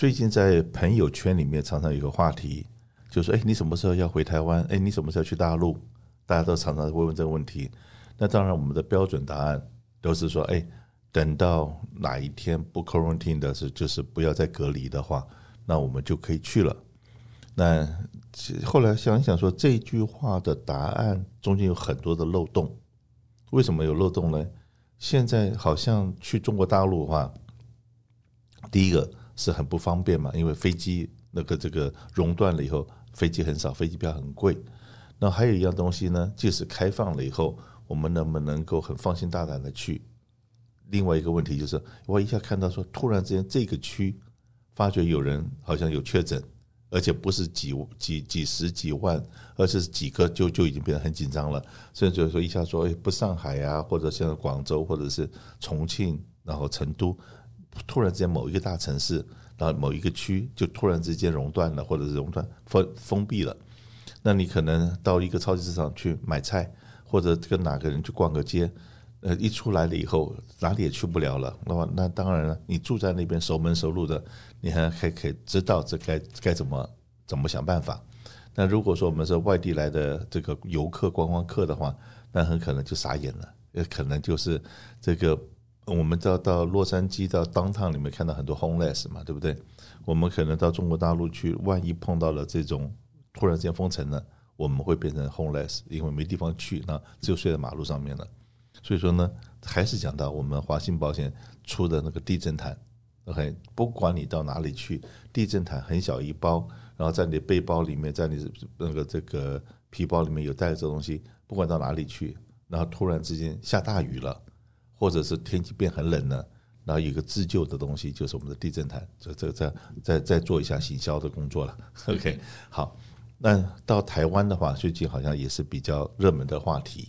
最近在朋友圈里面常常有个话题，就说：“哎，你什么时候要回台湾？哎，你什么时候去大陆？”大家都常常会问这个问题。那当然，我们的标准答案都是说：“哎，等到哪一天不 quarantine 的是，就是不要再隔离的话，那我们就可以去了。”那后来想一想说，这句话的答案中间有很多的漏洞。为什么有漏洞呢？现在好像去中国大陆的话，第一个。是很不方便嘛，因为飞机那个这个熔断了以后，飞机很少，飞机票很贵。那还有一样东西呢，即使开放了以后，我们能不能够很放心大胆的去？另外一个问题就是，我一下看到说，突然之间这个区发觉有人好像有确诊，而且不是几几几十几万，而是几个就就已经变得很紧张了。甚至说一下说，哎，不上海啊，或者像广州，或者是重庆，然后成都。突然之间，某一个大城市，然后某一个区就突然之间熔断了，或者是熔断封封闭了。那你可能到一个超级市场去买菜，或者跟哪个人去逛个街，呃，一出来了以后，哪里也去不了了。那么，那当然了，你住在那边熟门熟路的，你还还可以知道这该该怎么怎么想办法。那如果说我们是外地来的这个游客观光客的话，那很可能就傻眼了，也可能就是这个。我们到到洛杉矶到 downtown 里面看到很多 homeless 嘛，对不对？我们可能到中国大陆去，万一碰到了这种突然间封城了，我们会变成 homeless，因为没地方去，那只有睡在马路上面了。所以说呢，还是讲到我们华信保险出的那个地震毯，OK，不管你到哪里去，地震毯很小一包，然后在你背包里面，在你那个这个皮包里面有带着这东西，不管到哪里去，然后突然之间下大雨了。或者是天气变很冷了，然后有个自救的东西，就是我们的地震毯，这这这再再做一下行销的工作了。OK，好，那到台湾的话，最近好像也是比较热门的话题。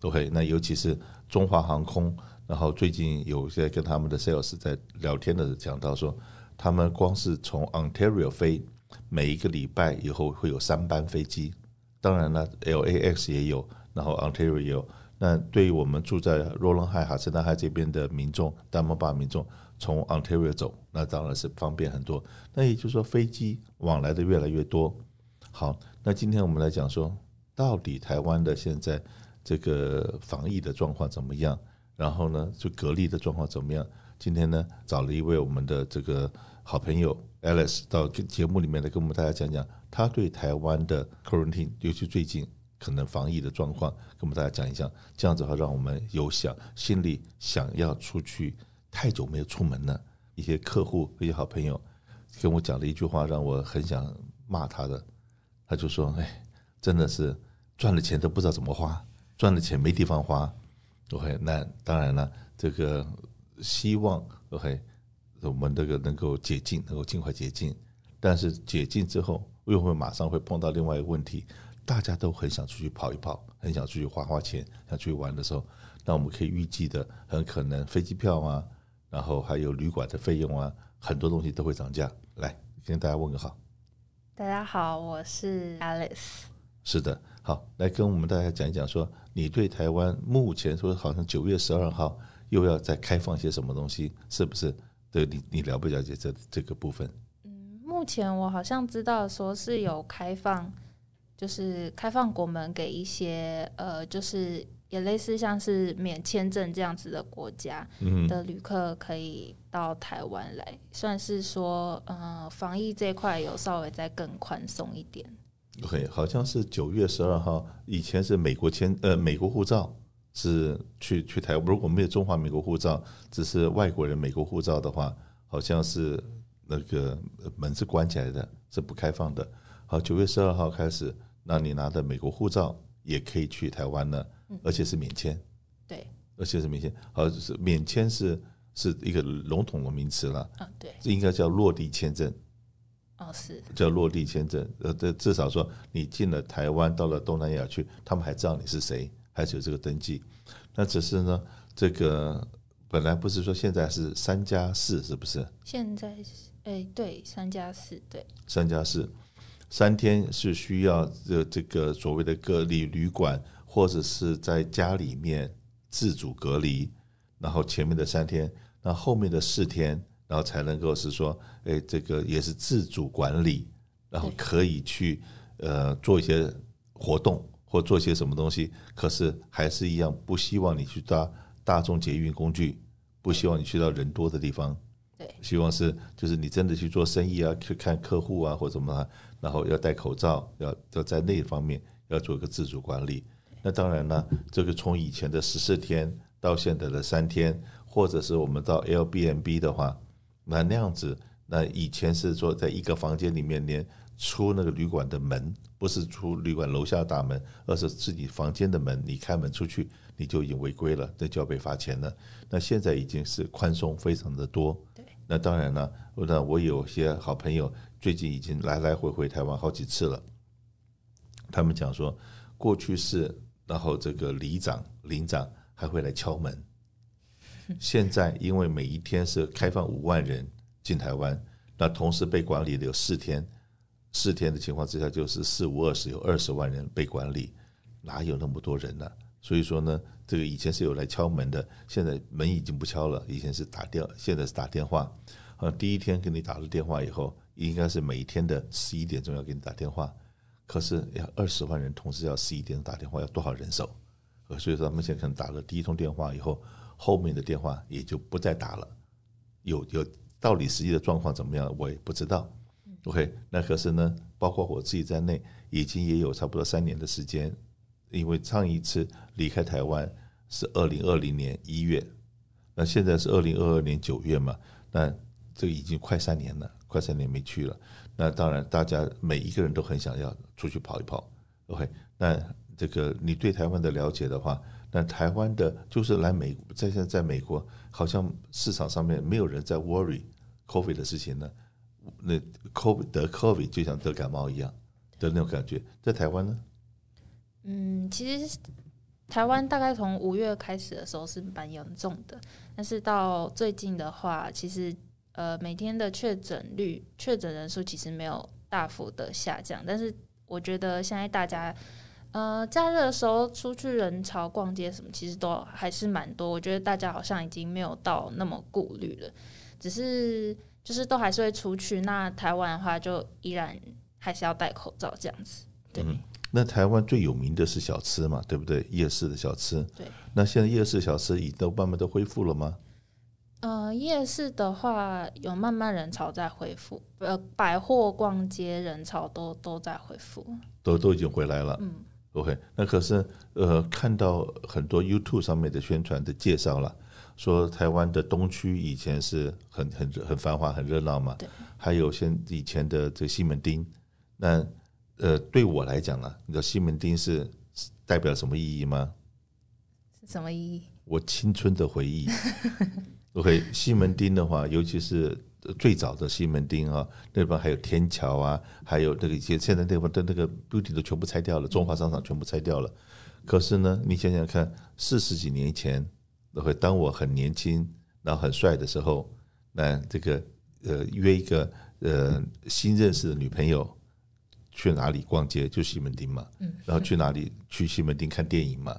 OK，那尤其是中华航空，然后最近有些跟他们的 sales 在聊天的讲到说，他们光是从 Ontario 飞，每一个礼拜以后会有三班飞机，当然了，LAX 也有，然后 Ontario 也有。那对于我们住在罗伦海、哈斯特海这边的民众，丹摩巴民众从 Ontario 走，那当然是方便很多。那也就是说，飞机往来的越来越多。好，那今天我们来讲说，到底台湾的现在这个防疫的状况怎么样？然后呢，就隔离的状况怎么样？今天呢，找了一位我们的这个好朋友 Alice 到节目里面来跟我们大家讲讲，他对台湾的 quarantine，尤其最近。可能防疫的状况，跟我们大家讲一讲，这样子的话，让我们有想心里想要出去，太久没有出门了。一些客户、一些好朋友跟我讲了一句话，让我很想骂他的。他就说：“哎，真的是赚了钱都不知道怎么花，赚了钱没地方花。”OK，那当然了，这个希望 OK，我们这个能够解禁，能够尽快解禁。但是解禁之后，又会马上会碰到另外一个问题。大家都很想出去跑一跑，很想出去花花钱，想出去玩的时候，那我们可以预计的，很可能飞机票啊，然后还有旅馆的费用啊，很多东西都会涨价。来，跟大家问个好。大家好，我是 Alice。是的，好，来跟我们大家讲一讲，说你对台湾目前说好像九月十二号又要再开放些什么东西，是不是？对你，你了不了解这这个部分？嗯，目前我好像知道说是有开放。就是开放国门给一些呃，就是也类似像是免签证这样子的国家的旅客可以到台湾来，嗯、算是说呃防疫这一块有稍微再更宽松一点。OK，好像是九月十二号以前是美国签呃美国护照是去去台湾，如果没有中华美国护照，只是外国人美国护照的话，好像是那个门是关起来的，是不开放的。好，九月十二号开始。那你拿的美国护照也可以去台湾呢，而且是免签。对，而且是免签。好，是免签是是一个笼统的名词了。嗯，对，这应该叫落地签证。哦，是叫落地签证。呃，这至少说你进了台湾，到了东南亚去，他们还知道你是谁，还是有这个登记。那只是呢，这个本来不是说现在是三加四，是不是？现在是，哎，对，三加四，对，三加四。三天是需要这这个所谓的隔离旅馆，或者是在家里面自主隔离，然后前面的三天，那后面的四天然后才能够是说，哎，这个也是自主管理，然后可以去呃做一些活动或做些什么东西，可是还是一样不希望你去搭大众捷运工具，不希望你去到人多的地方，希望是就是你真的去做生意啊，去看客户啊或什么啊，然后要戴口罩，要要在那方面要做一个自主管理。那当然了，这个从以前的十四天到现在的三天，或者是我们到 l b n b 的话，那那样子，那以前是说在一个房间里面连出那个旅馆的门，不是出旅馆楼下大门，而是自己房间的门，你开门出去你就已经违规了，那就要被罚钱了。那现在已经是宽松非常的多。对。那当然了，那我有些好朋友最近已经来来回回台湾好几次了，他们讲说过去是。然后这个里长、领长还会来敲门。现在因为每一天是开放五万人进台湾，那同时被管理的有四天，四天的情况之下就是四五二十有二十万人被管理，哪有那么多人呢、啊？所以说呢，这个以前是有来敲门的，现在门已经不敲了，以前是打电，现在是打电话。啊，第一天给你打了电话以后，应该是每天的十一点钟要给你打电话。可是要二十万人同时要十一点打电话，要多少人手？呃所以说他们现在可能打了第一通电话以后，后面的电话也就不再打了。有有到底实际的状况怎么样，我也不知道。OK，那可是呢，包括我自己在内，已经也有差不多三年的时间，因为上一次离开台湾是二零二零年一月，那现在是二零二二年九月嘛，那这已经快三年了，快三年没去了。那当然，大家每一个人都很想要出去跑一跑。OK，那这个你对台湾的了解的话，那台湾的就是来美，在现在在美国，好像市场上面没有人在 worry COVID 的事情呢。那 COVID 得 COVID 就像得感冒一样的那种感觉，在台湾呢？嗯，其实台湾大概从五月开始的时候是蛮严重的，但是到最近的话，其实。呃，每天的确诊率、确诊人数其实没有大幅的下降，但是我觉得现在大家，呃，假日的时候出去人潮逛街什么，其实都还是蛮多。我觉得大家好像已经没有到那么顾虑了，只是就是都还是会出去。那台湾的话，就依然还是要戴口罩这样子。对，那台湾最有名的是小吃嘛，对不对？夜市的小吃。对。那现在夜市小吃已都慢慢都恢复了吗？呃，夜市的话有慢慢人潮在恢复，呃，百货逛街人潮都都在恢复，都都已经回来了。嗯，OK，那可是呃，看到很多 YouTube 上面的宣传的介绍了，说台湾的东区以前是很很很繁华、很热闹嘛，对，还有现以前的这西门町，那呃，对我来讲呢，你知道西门町是代表什么意义吗？是什么意义？我青春的回忆。OK，西门町的话，尤其是最早的西门町啊，那边还有天桥啊，还有那个现现在那边的那个 building 都全部拆掉了，中华商场全部拆掉了。可是呢，你想想看，四十几年前，OK，当我很年轻，然后很帅的时候，那这个呃约一个呃新认识的女朋友去哪里逛街，就西门町嘛，然后去哪里去西门町看电影嘛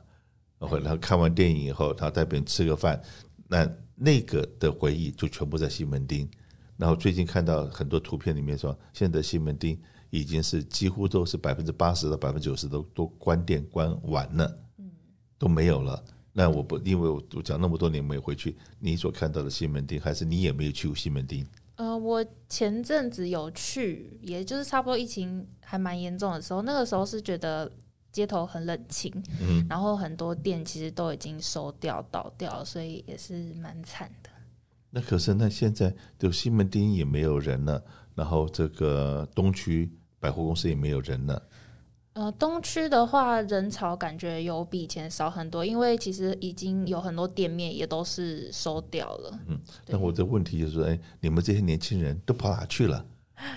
然后然后看完电影以后，他带别人吃个饭，那。那个的回忆就全部在西门町，然后最近看到很多图片里面说，现在西门町已经是几乎都是百分之八十到百分之九十都都关店关完了，都没有了。那我不因为我我讲那么多年没有回去，你所看到的西门町，还是你也没有去过西门町？呃，我前阵子有去，也就是差不多疫情还蛮严重的时候，那个时候是觉得。街头很冷清，嗯，然后很多店其实都已经收掉、倒掉，所以也是蛮惨的。那可是，那现在就西门町也没有人了，然后这个东区百货公司也没有人了。呃，东区的话，人潮感觉有比以前少很多，因为其实已经有很多店面也都是收掉了。嗯，那我的问题就是说，哎，你们这些年轻人都跑哪去了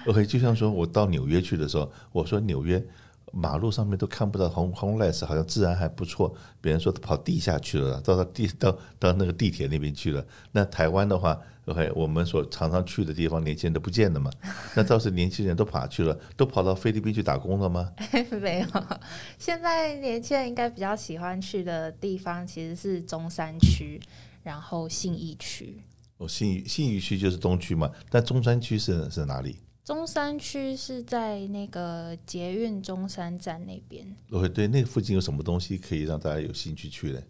？OK，就像说我到纽约去的时候，我说纽约。马路上面都看不到红红 lights，好像治安还不错。别人说他跑地下去了，到到地到到那个地铁那边去了。那台湾的话，OK，我们所常常去的地方，年轻人都不见了嘛。那倒是年轻人都跑去了，都跑到菲律宾去打工了吗？没有，现在年轻人应该比较喜欢去的地方其实是中山区，然后信义区。哦，信义信义区就是东区嘛，但中山区是是哪里？中山区是在那个捷运中山站那边。哦，对，那附近有什么东西可以让大家有兴趣去呢？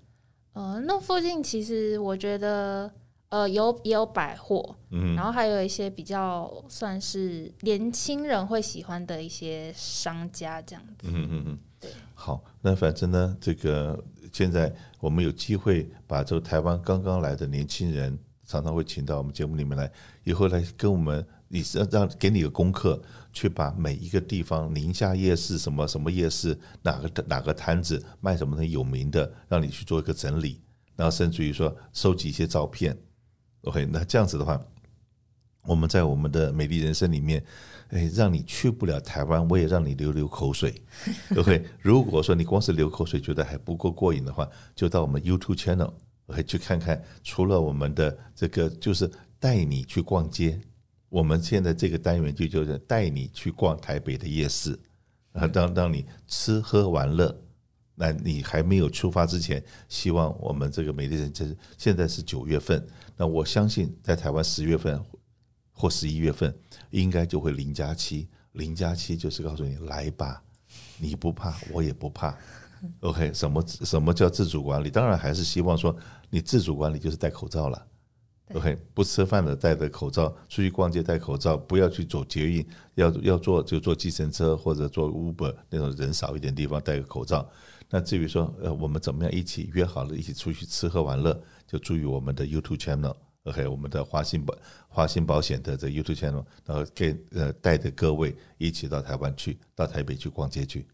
呃，那附近其实我觉得，呃，有也有百货，嗯，然后还有一些比较算是年轻人会喜欢的一些商家这样子。嗯嗯嗯，对。好，那反正呢，这个现在我们有机会把这个台湾刚刚来的年轻人，常常会请到我们节目里面来，以后来跟我们。你是让给你个功课，去把每一个地方，宁夏夜市什么什么夜市，哪个哪个摊子卖什么很有名的，让你去做一个整理，然后甚至于说收集一些照片。OK，那这样子的话，我们在我们的美丽人生里面，哎，让你去不了台湾，我也让你流流口水。OK，如果说你光是流口水觉得还不够过瘾的话，就到我们 YouTube channel OK 去看看，除了我们的这个就是带你去逛街。我们现在这个单元就就是带你去逛台北的夜市，啊，当当你吃喝玩乐，那你还没有出发之前，希望我们这个美丽人生现在是九月份，那我相信在台湾十月份或十一月份应该就会零加七，零加七就是告诉你来吧，你不怕我也不怕，OK？什么什么叫自主管理？当然还是希望说你自主管理就是戴口罩了。OK，不吃饭的戴着口罩，出去逛街戴口罩，不要去走捷运，要要坐就坐计程车或者坐 Uber 那种人少一点地方戴个口罩。那至于说呃我们怎么样一起约好了一起出去吃喝玩乐，就注意我们的 YouTube channel，OK，我们的华信保华信保险的这 YouTube channel，然后给呃带着各位一起到台湾去，到台北去逛街去。